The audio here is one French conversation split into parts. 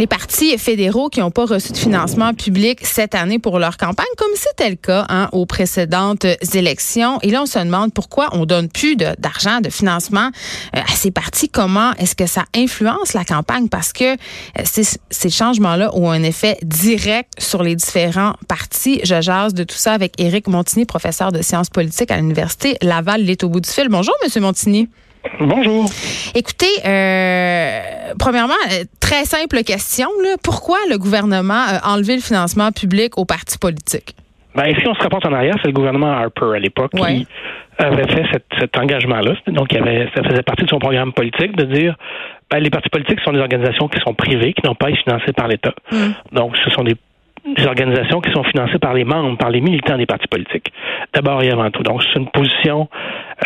les partis fédéraux qui n'ont pas reçu de financement public cette année pour leur campagne, comme c'était le cas hein, aux précédentes élections. Et là, on se demande pourquoi on donne plus d'argent, de, financement euh, à ces partis. Comment est-ce que ça influence la campagne? Parce que euh, ces changements-là ont un effet direct sur les différents partis. Je jase de tout ça avec Éric Montigny, professeur de sciences politiques à l'Université Laval. Il au bout du fil. Bonjour, Monsieur Montigny. Bonjour. Écoutez, euh, premièrement, euh, très simple question. Là. Pourquoi le gouvernement a enlevé le financement public aux partis politiques? Ben, si on se rapporte en arrière, c'est le gouvernement Harper à l'époque qui avait fait cet engagement-là. Donc, il avait, ça faisait partie de son programme politique de dire ben, les partis politiques sont des organisations qui sont privées, qui n'ont pas été financées par l'État. Mm. Donc, ce sont des organisations qui sont financées par les membres, par les militants des partis politiques. D'abord et avant tout. Donc, c'est une position,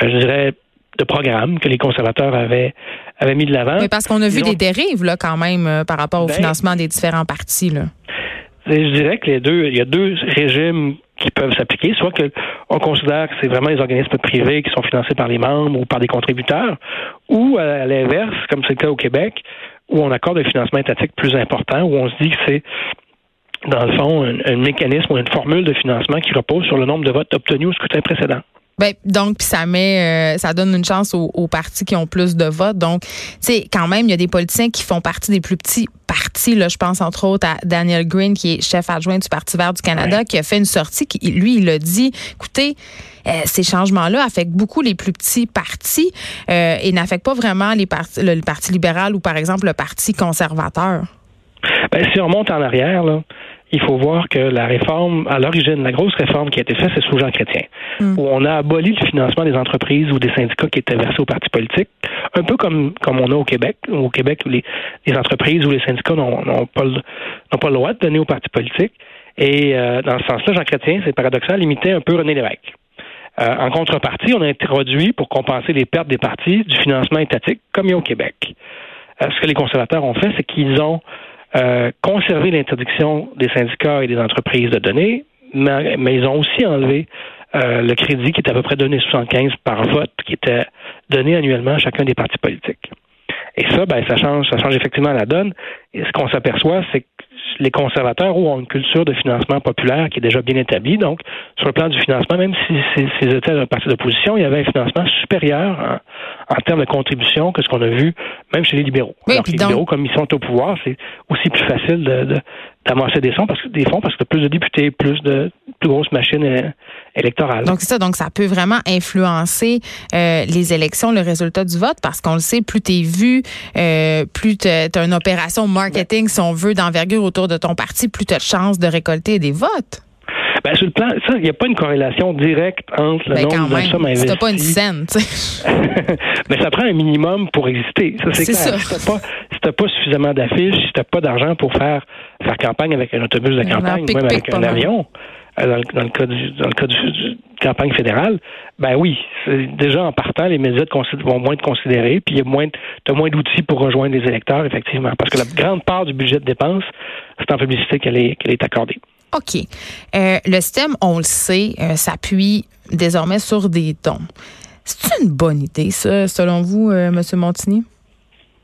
euh, je dirais, de programme que les conservateurs avaient, avaient mis de l'avant. Mais parce qu'on a vu des dérives là quand même euh, par rapport au ben, financement des différents partis. Là. Je dirais que les deux, il y a deux régimes qui peuvent s'appliquer, soit que on considère que c'est vraiment les organismes privés qui sont financés par les membres ou par des contributeurs, ou à l'inverse, comme c'est le cas au Québec, où on accorde un financement étatique plus important, où on se dit que c'est dans le fond un, mécanisme ou une formule de financement qui repose sur le nombre de votes obtenus au scrutin précédent. Ben, donc, puis ça met, euh, ça donne une chance aux, partis qui ont plus de votes. Donc, tu sais, quand même, il y a des politiciens qui font partie des plus petits partis. Là, je pense entre autres à Daniel Green, qui est chef adjoint du Parti vert du Canada, qui a fait une sortie. Qui, lui, il a dit, écoutez, euh, ces changements-là affectent beaucoup les plus petits partis euh, et n'affectent pas vraiment les partis, le, Parti libéral ou, par exemple, le Parti conservateur. Ben, si on monte en arrière, là, il faut voir que la réforme, à l'origine, la grosse réforme qui a été faite, c'est sous Jean Chrétien, mm. où on a aboli le financement des entreprises ou des syndicats qui étaient versés aux partis politiques, un peu comme, comme on a au Québec, au Québec les, entreprises ou les syndicats n'ont pas, le, pas le droit de donner aux partis politiques. Et euh, dans ce sens-là, Jean Chrétien, c'est paradoxal, limitait un peu René Lévesque. Euh, en contrepartie, on a introduit, pour compenser les pertes des partis, du financement étatique, comme il y a au Québec. Euh, ce que les conservateurs ont fait, c'est qu'ils ont euh, conserver l'interdiction des syndicats et des entreprises de donner, mais, ils ont aussi enlevé euh, le crédit qui est à peu près donné 75 par vote, qui était donné annuellement à chacun des partis politiques. Et ça, ben, ça change, ça change effectivement la donne. Et ce qu'on s'aperçoit, c'est que les conservateurs ont une culture de financement populaire qui est déjà bien établie. Donc, sur le plan du financement, même si ils étaient un parti d'opposition, il y avait un financement supérieur en, termes de contribution que ce qu'on a vu même chez les libéraux. les libéraux, comme ils sont au pouvoir, c'est aussi plus facile de, d'amasser des fonds parce que des fonds parce que plus de députés, plus de plus grosses machines euh, électorales. Donc c'est ça, donc ça peut vraiment influencer euh, les élections, le résultat du vote parce qu'on le sait, plus t'es vu, euh, plus t'as as une opération marketing si on veut d'envergure autour de ton parti, plus t'as de chances de récolter des votes. Ben, sur le plan, ça, il n'y a pas une corrélation directe entre le ben, nombre de sommes investies. Pas une scène, tu sais. Mais ça prend un minimum pour exister. Ça, c'est clair. Si t'as pas, pas suffisamment d'affiches, si t'as pas d'argent pour faire, faire campagne avec un autobus de campagne, même avec un avion, euh, dans le, dans le, cas du, dans le cas du, campagne fédérale, ben oui, déjà en partant, les médias vont moins te considérer, puis il y a moins, as moins d'outils pour rejoindre les électeurs, effectivement, parce que la grande part du budget de dépenses, c'est en publicité qu'elle est, qu'elle est accordée. OK. Euh, le système, on le sait, euh, s'appuie désormais sur des dons. C'est une bonne idée, ça, selon vous, euh, M. Montigny?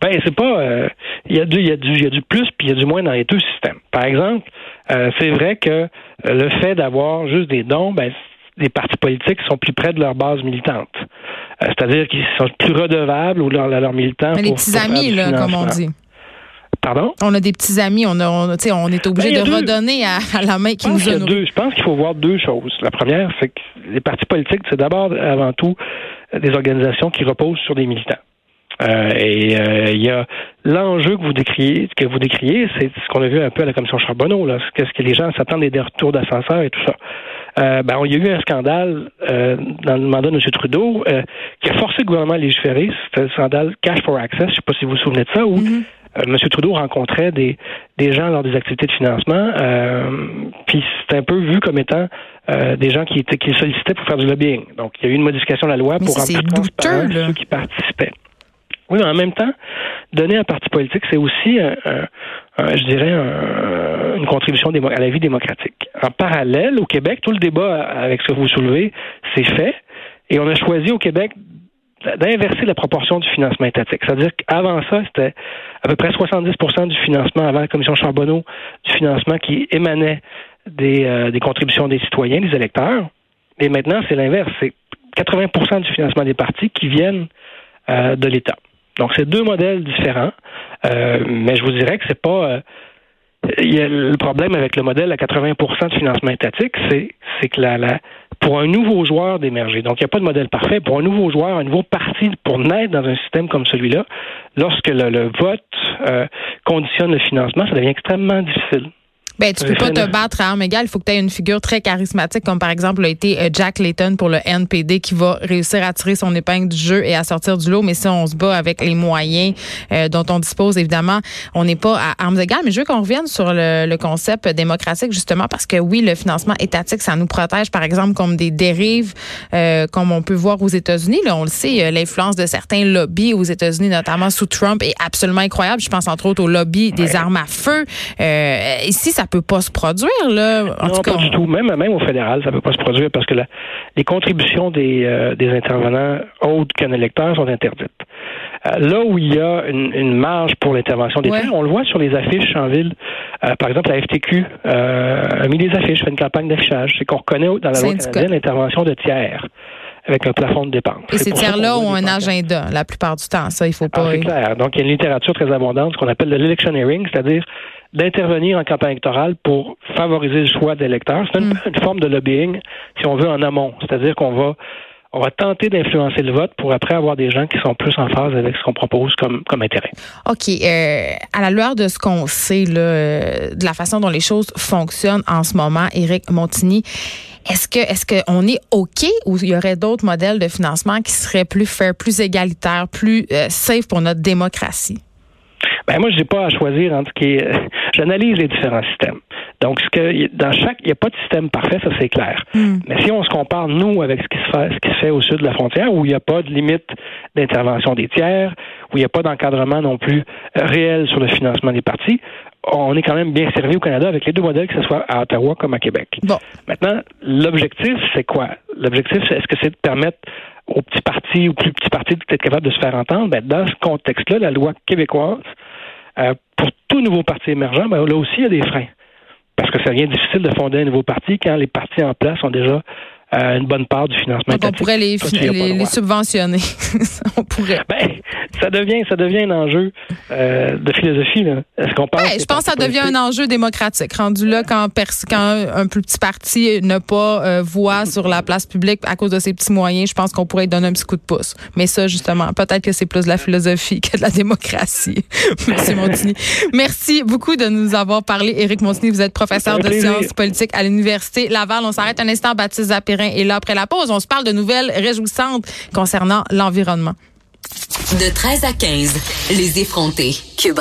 Ben, c'est pas. Il y, a du, y, a du, y a du plus puis il y a du moins dans les deux systèmes. Par exemple, c'est vrai que le fait d'avoir juste des dons, ben, les partis politiques sont plus près de leur base militante. C'est-à-dire qu'ils sont plus redevables ou leurs leur militants. Mais les petits amis, là, comme on dit. Pardon? On a des petits amis, on, a, on, on est obligé ben, de redonner à, la main qui nous a deux, Je pense qu'il faut voir deux choses. La première, c'est que les partis politiques, c'est d'abord, avant tout, des organisations qui reposent sur des militants. Euh, et euh, il y a l'enjeu que vous décriez, que vous décriez, c'est ce qu'on a vu un peu à la commission Charbonneau, là, qu'est-ce que les gens s'attendent des retours d'ascenseur et tout ça. Euh, ben, il y a eu un scandale dans le mandat de M. Trudeau qui a forcé le gouvernement à légiférer. C'était le scandale Cash for Access, je ne sais pas si vous vous souvenez de ça, où mm-hmm. M. Trudeau rencontrait des, des gens lors des activités de financement, euh, puis c'est un peu vu comme étant euh, des gens qui, étaient, qui sollicitaient pour faire du lobbying. Donc, il y a eu une modification de la loi pour rendre plus ceux qui participaient. Oui, mais en même temps, donner un parti politique, c'est aussi, un, je dirais, une contribution à la vie démocratique. En parallèle, au Québec, tout le débat avec ce que vous soulevez, c'est fait. Et on a choisi au Québec d'inverser la proportion du financement étatique. C'est-à-dire qu'avant ça, c'était à peu près 70% du financement avant la commission Charbonneau, du financement qui émanait des, euh, des contributions des citoyens, des électeurs. Et maintenant, c'est l'inverse. C'est 80% du financement des partis qui viennent euh, de l'État. Donc, c'est deux modèles différents, euh, mais je vous dirais que c'est pas. il y a le problème avec le modèle à 80% de financement étatique, c'est, c'est que la, la, pour un nouveau joueur d'émerger, donc il n'y a pas de modèle parfait, pour un nouveau joueur, un nouveau parti, pour naître dans un système comme celui-là, lorsque le, vote conditionne le financement, ça devient extrêmement difficile. Ben, tu peux pas te battre à armes égales. Il faut que tu aies une figure très charismatique, comme par exemple a été euh, Jack Layton pour le NPD, qui va réussir à tirer son épingle du jeu et à sortir du lot. Mais si on se bat avec les moyens euh, dont on dispose, évidemment, on n'est pas à armes égales. Mais je veux qu'on revienne sur le, concept démocratique, justement, parce que oui, le financement étatique, ça nous protège, par exemple, comme des dérives, euh, comme on peut voir aux États-Unis. Là, on le sait, l'influence de certains lobbies aux États-Unis, notamment sous Trump, est absolument incroyable. Je pense entre autres au lobby des armes à feu. ici, ça peut pas se produire, là. non, pas du tout. Même, même au fédéral, ça peut pas se produire parce que les contributions des, euh, des intervenants autres qu'un électeur sont interdites. Euh, là où il y a une, marge pour l'intervention des tiers, on le voit sur les affiches en ville. Euh, par exemple, la FTQ a mis des affiches, fait une campagne d'affichage. C'est qu'on reconnaît dans la loi canadienne l'intervention de tiers avec un plafond de dépenses. Et ces tiers-là ont un agenda la plupart du temps. Ça, il faut pas. Ah, c'est clair. Donc, il y a une littérature très abondante, ce qu'on appelle l'electioneering, c'est-à-dire d'intervenir en campagne électorale pour favoriser le choix d'électeurs. C'est une, mm. forme de lobbying, si on veut, en amont. C'est-à-dire qu'on va on va tenter d'influencer le vote pour après avoir des gens qui sont plus en phase avec ce qu'on propose comme, comme intérêt. OK. Euh, à la lueur de ce qu'on sait, là, euh, de la façon dont les choses fonctionnent en ce moment, Éric Montigny, est-ce que est-ce qu'on est OK ou il y aurait d'autres modèles de financement qui seraient plus fair, plus égalitaires, plus euh, safe pour notre démocratie? Ben moi, je n'ai pas à choisir entre qui. J'analyse les différents systèmes. Donc, ce que dans chaque, il n'y a pas de système parfait, ça c'est clair. Hmm. Mais si on se compare nous avec ce qui se fait, ce qui se fait au sud de la frontière, où il n'y a pas de limite d'intervention des tiers, où il n'y a pas d'encadrement non plus réel sur le financement des partis, on est quand même bien servi au Canada avec les deux modèles, que ce soit à Ottawa comme à Québec. Bon. Maintenant, l'objectif, c'est quoi? L'objectif, est-ce que c'est de permettre aux petits partis, aux plus petits partis d'être capables de se faire entendre? Ben, dans ce contexte-là, la loi québécoise, euh, pour tout nouveau parti émergent, ben, là aussi, il y a des freins. Parce que c'est rien difficile de fonder un nouveau parti quand les partis en place ont déjà euh, une bonne part du financement. Donc on pourrait les, les, subventionner. on pourrait. Ben, ça devient, ça devient un enjeu euh, de philosophie. Est-ce qu'on pense Je pense que ça devient un enjeu démocratique. Rendu là, quand, quand un plus petit parti n'a pas euh, voix sur la place publique à cause de ses petits moyens, je pense qu'on pourrait donner un petit coup de pouce. Mais ça, justement, peut-être que c'est plus de la philosophie que de la démocratie. Merci, Montigny. Merci beaucoup de nous avoir parlé. Éric Montigny, vous êtes professeur de sciences politiques à l'Université Laval. On s'arrête un instant, Baptiste Et là, après la pause, on se parle de nouvelles réjouissantes concernant l'environnement. De 13 à 15, les effrontés. Cube